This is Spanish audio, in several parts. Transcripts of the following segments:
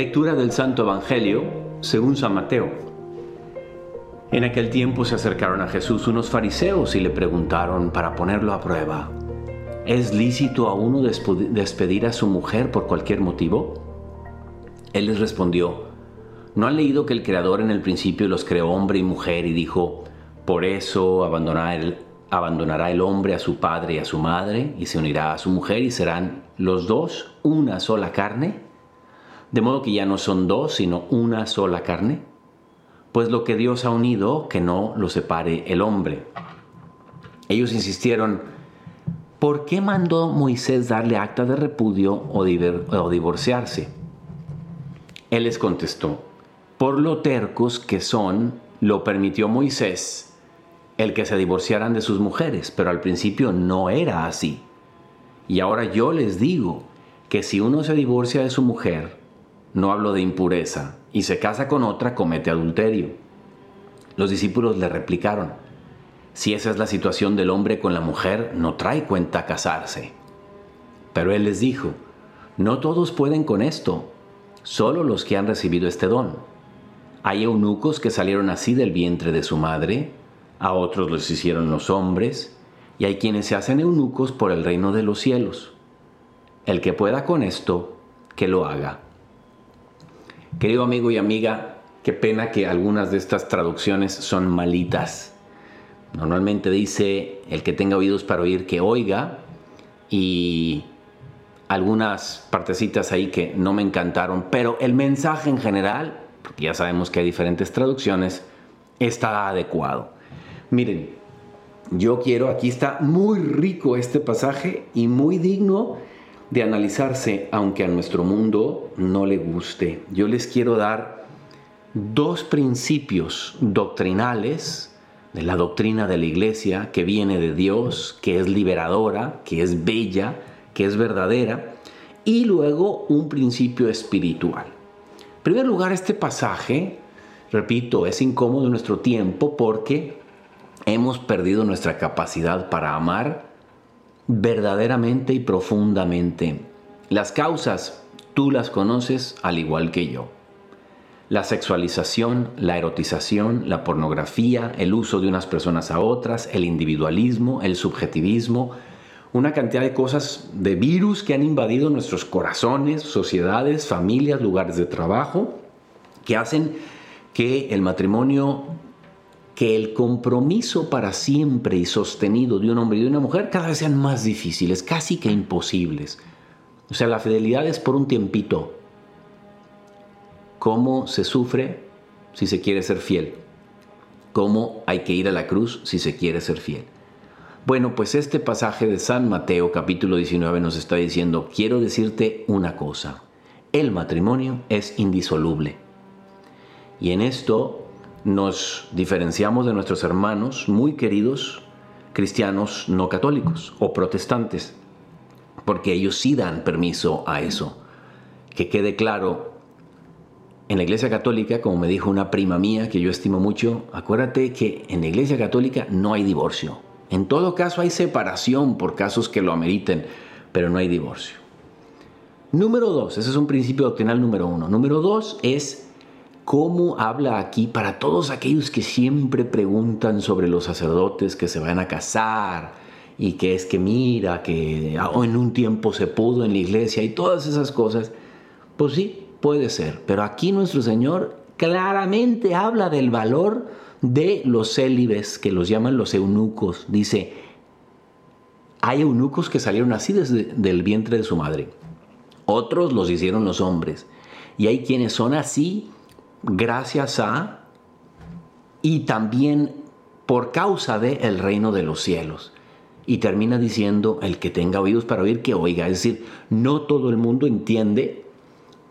Lectura del Santo Evangelio según San Mateo. En aquel tiempo se acercaron a Jesús unos fariseos y le preguntaron para ponerlo a prueba, ¿es lícito a uno despedir a su mujer por cualquier motivo? Él les respondió, ¿no han leído que el Creador en el principio los creó hombre y mujer y dijo, por eso abandonará el, abandonará el hombre a su padre y a su madre y se unirá a su mujer y serán los dos una sola carne? De modo que ya no son dos, sino una sola carne? Pues lo que Dios ha unido, que no lo separe el hombre. Ellos insistieron, ¿por qué mandó Moisés darle acta de repudio o, divorciarse? Él les contestó, por lo tercos que son, lo permitió Moisés el que se divorciaran de sus mujeres, pero al principio no era así. Y ahora yo les digo que si uno se divorcia de su mujer, no hablo de impureza, y se casa con otra, comete adulterio. Los discípulos le replicaron, si esa es la situación del hombre con la mujer, no trae cuenta casarse. Pero él les dijo, no todos pueden con esto, solo los que han recibido este don. Hay eunucos que salieron así del vientre de su madre, a otros los hicieron los hombres, y hay quienes se hacen eunucos por el reino de los cielos. El que pueda con esto, que lo haga. Querido amigo y amiga, qué pena que algunas de estas traducciones son malitas. Normalmente dice el que tenga oídos para oír que oiga y algunas partecitas ahí que no me encantaron, pero el mensaje en general, porque ya sabemos que hay diferentes traducciones, está adecuado. Miren, yo quiero, aquí está muy rico este pasaje y muy digno de analizarse, aunque a nuestro mundo no le guste. Yo les quiero dar dos principios doctrinales de la doctrina de la iglesia que viene de Dios, que es liberadora, que es bella, que es verdadera, y luego un principio espiritual. En primer lugar, este pasaje, repito, es incómodo en nuestro tiempo porque hemos perdido nuestra capacidad para amar verdaderamente y profundamente. Las causas tú las conoces al igual que yo. La sexualización, la erotización, la pornografía, el uso de unas personas a otras, el individualismo, el subjetivismo, una cantidad de cosas, de virus que han invadido nuestros corazones, sociedades, familias, lugares de trabajo, que hacen que el matrimonio que el compromiso para siempre y sostenido de un hombre y de una mujer cada vez sean más difíciles, casi que imposibles. O sea, la fidelidad es por un tiempito. ¿Cómo se sufre si se quiere ser fiel? ¿Cómo hay que ir a la cruz si se quiere ser fiel? Bueno, pues este pasaje de San Mateo capítulo 19 nos está diciendo, quiero decirte una cosa, el matrimonio es indisoluble. Y en esto nos diferenciamos de nuestros hermanos muy queridos cristianos no católicos o protestantes, porque ellos sí dan permiso a eso. Que quede claro, en la Iglesia Católica, como me dijo una prima mía que yo estimo mucho, acuérdate que en la Iglesia Católica no hay divorcio. En todo caso hay separación por casos que lo ameriten, pero no hay divorcio. Número dos, ese es un principio doctrinal número uno. Número dos es cómo habla aquí para todos aquellos que siempre preguntan sobre los sacerdotes que se van a casar y que es que mira, que en un tiempo se pudo en la iglesia y todas esas cosas. Pues sí, puede ser, pero aquí nuestro Señor claramente habla del valor de los célibes, que los llaman los eunucos. Dice, hay eunucos que salieron así desde el vientre de su madre. Otros los hicieron los hombres. Y hay quienes son así gracias a y también por causa de el reino de los cielos. Y termina diciendo, el que tenga oídos para oír, que oiga. Es decir, no todo el mundo entiende,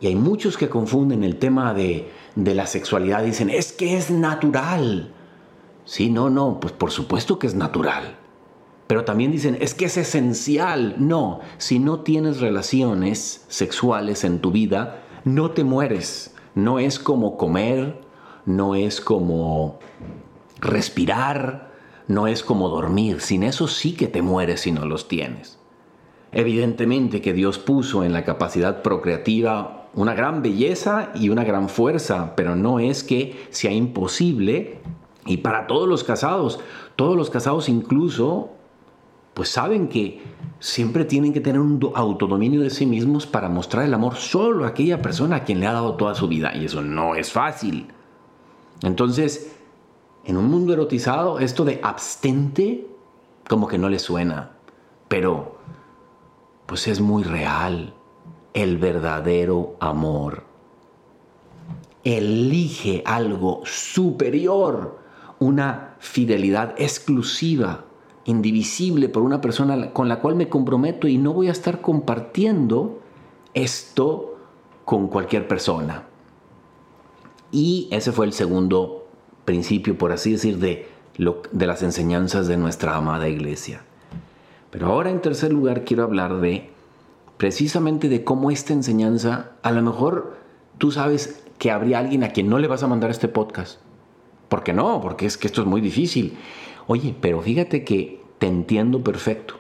y hay muchos que confunden el tema de, de la sexualidad, dicen, es que es natural. Sí, no, no, pues por supuesto que es natural. Pero también dicen, es que es esencial. No, si no tienes relaciones sexuales en tu vida, no te mueres. No es como comer, no es como respirar, no es como dormir. Sin eso sí que te mueres si no los tienes. Evidentemente que Dios puso en la capacidad procreativa una gran belleza y una gran fuerza, pero no es que sea imposible. Y para todos los casados, todos los casados incluso, pues saben que siempre tienen que tener un autodominio de sí mismos para mostrar el amor solo a aquella persona a quien le ha dado toda su vida. Y eso no es fácil. Entonces, en un mundo erotizado, esto de abstente como que no le suena, pero pues es muy real. El verdadero amor elige algo superior, una fidelidad exclusiva, indivisible por una persona con la cual me comprometo y no voy a estar compartiendo esto con cualquier persona. Y ese fue el segundo principio, por así decir, de, de las enseñanzas de nuestra amada iglesia. Pero ahora en tercer lugar quiero hablar de precisamente de cómo esta enseñanza, a lo mejor tú sabes que habría alguien a quien no le vas a mandar este podcast. ¿Por qué no? Porque es que esto es muy difícil. Oye, pero fíjate que te entiendo perfecto.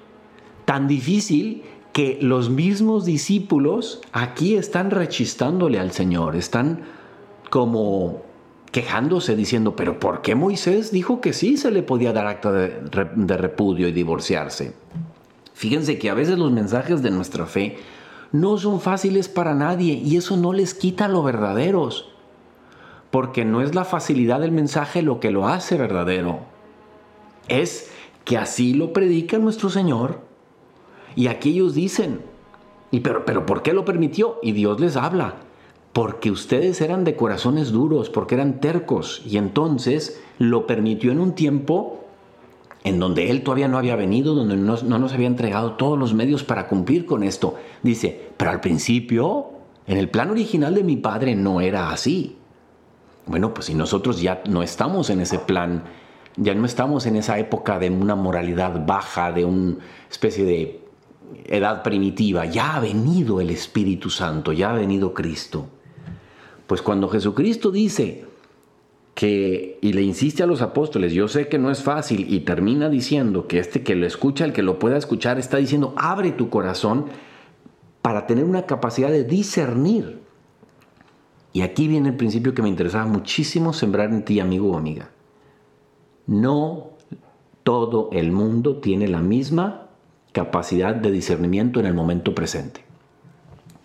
Tan difícil que los mismos discípulos aquí están rechistándole al Señor, están como quejándose diciendo, pero ¿por qué Moisés dijo que sí se le podía dar acta de, repudio y divorciarse? Fíjense que a veces los mensajes de nuestra fe no son fáciles para nadie y eso no les quita lo verdaderos, porque no es la facilidad del mensaje lo que lo hace verdadero, es que así lo predica nuestro Señor y aquí ellos dicen, y pero, pero ¿por qué lo permitió? Y Dios les habla porque ustedes eran de corazones duros, porque eran tercos, y entonces lo permitió en un tiempo en donde Él todavía no había venido, donde no, nos había entregado todos los medios para cumplir con esto. Dice, pero al principio, en el plan original de mi Padre no era así. Bueno, pues si nosotros ya no estamos en ese plan, ya no estamos en esa época de una moralidad baja, de una especie de edad primitiva, ya ha venido el Espíritu Santo, ya ha venido Cristo. Pues cuando Jesucristo dice que, y le insiste a los apóstoles, yo sé que no es fácil, y termina diciendo que este que lo escucha, el que lo pueda escuchar, está diciendo, abre tu corazón para tener una capacidad de discernir. Y aquí viene el principio que me interesaba muchísimo sembrar en ti, amigo o amiga. No todo el mundo tiene la misma capacidad de discernimiento en el momento presente.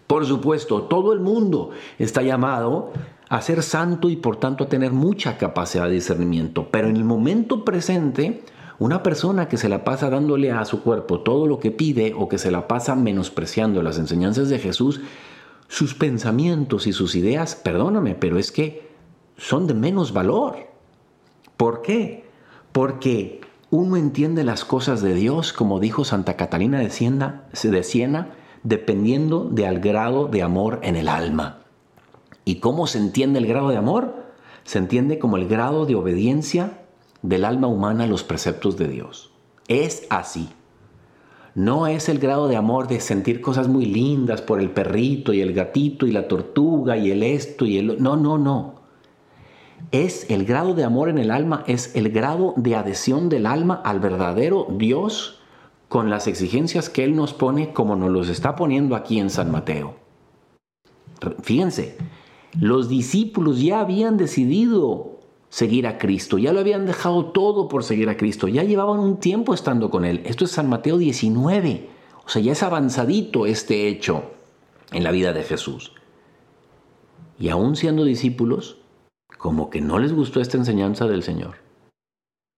Por supuesto, todo el mundo está llamado a ser santo y por tanto a tener mucha capacidad de discernimiento. Pero en el momento presente, una persona que se la pasa dándole a su cuerpo todo lo que pide o que se la pasa menospreciando las enseñanzas de Jesús, sus pensamientos y sus ideas, perdóname, pero es que son de menos valor. ¿Por qué? Porque uno entiende las cosas de Dios, como dijo Santa Catalina de Siena, de Siena dependiendo del grado de amor en el alma. ¿Y cómo se entiende el grado de amor? Se entiende como el grado de obediencia del alma humana a los preceptos de Dios. Es así. No es el grado de amor de sentir cosas muy lindas por el perrito y el gatito y la tortuga y el esto y el... No, no, no. Es el grado de amor en el alma, es el grado de adhesión del alma al verdadero Dios con las exigencias que Él nos pone como nos los está poniendo aquí en San Mateo. Fíjense, los discípulos ya habían decidido seguir a Cristo, ya lo habían dejado todo por seguir a Cristo, ya llevaban un tiempo estando con Él. Esto es San Mateo 19, o sea, ya es avanzadito este hecho en la vida de Jesús. Y aún siendo discípulos, como que no les gustó esta enseñanza del Señor.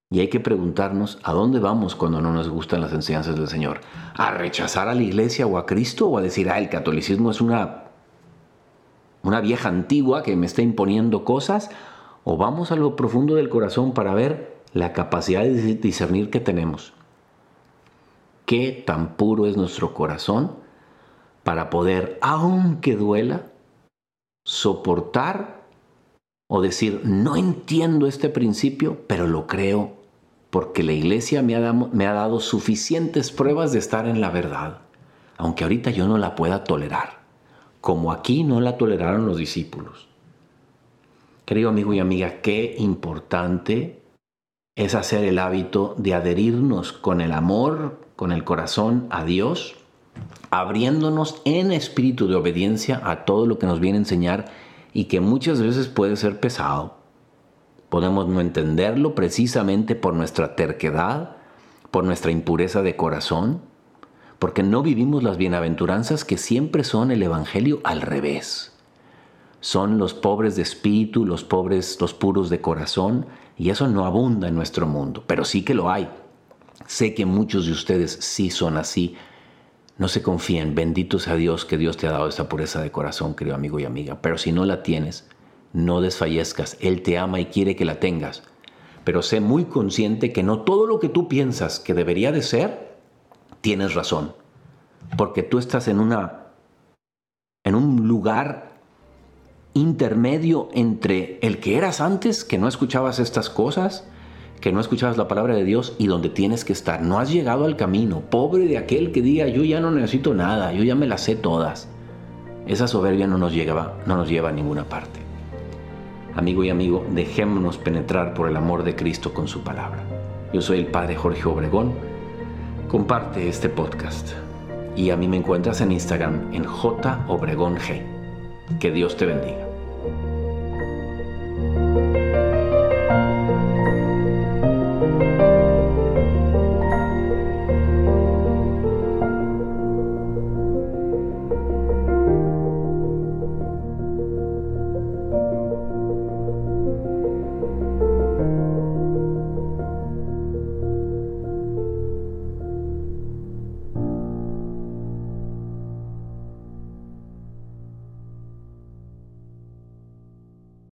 Y hay que preguntarnos a dónde vamos cuando no nos gustan las enseñanzas del Señor. ¿A rechazar a la iglesia o a Cristo o a decir, ah, el catolicismo es una, una vieja antigua que me está imponiendo cosas? ¿O vamos a lo profundo del corazón para ver la capacidad de discernir que tenemos? ¿Qué tan puro es nuestro corazón para poder, aunque duela, soportar o decir, no entiendo este principio, pero lo creo porque la iglesia me ha, dado, suficientes pruebas de estar en la verdad, aunque ahorita yo no la pueda tolerar, como aquí no la toleraron los discípulos. Querido amigo y amiga, qué importante es hacer el hábito de adherirnos con el amor, con el corazón a Dios abriéndonos en espíritu de obediencia a todo lo que nos viene a enseñar y que muchas veces puede ser pesado. Podemos no entenderlo precisamente por nuestra terquedad, por nuestra impureza de corazón, porque no vivimos las bienaventuranzas que siempre son el Evangelio al revés. Son los pobres de espíritu, los pobres, los puros de corazón, y eso no abunda en nuestro mundo, pero sí que lo hay. Sé que muchos de ustedes sí son así, no se confíen, bendito sea Dios que Dios te ha dado esta pureza de corazón, querido amigo y amiga. Pero si no la tienes, no desfallezcas. Él te ama y quiere que la tengas. Pero sé muy consciente que no todo lo que tú piensas que debería de ser, tienes razón. Porque tú estás en una en un lugar intermedio entre el que eras antes, que no escuchabas estas cosas, que no escuchabas la palabra de Dios y donde tienes que estar. No has llegado al camino. Pobre de aquel que diga, yo ya no necesito nada, yo ya me las sé todas. Esa soberbia no nos, lleva, no nos lleva a ninguna parte. Amigo y amigo, dejémonos penetrar por el amor de Cristo con su palabra. Yo soy el Padre Jorge Obregón. Comparte este podcast. Y a mí me encuentras en Instagram en J Obregón G. Que Dios te bendiga.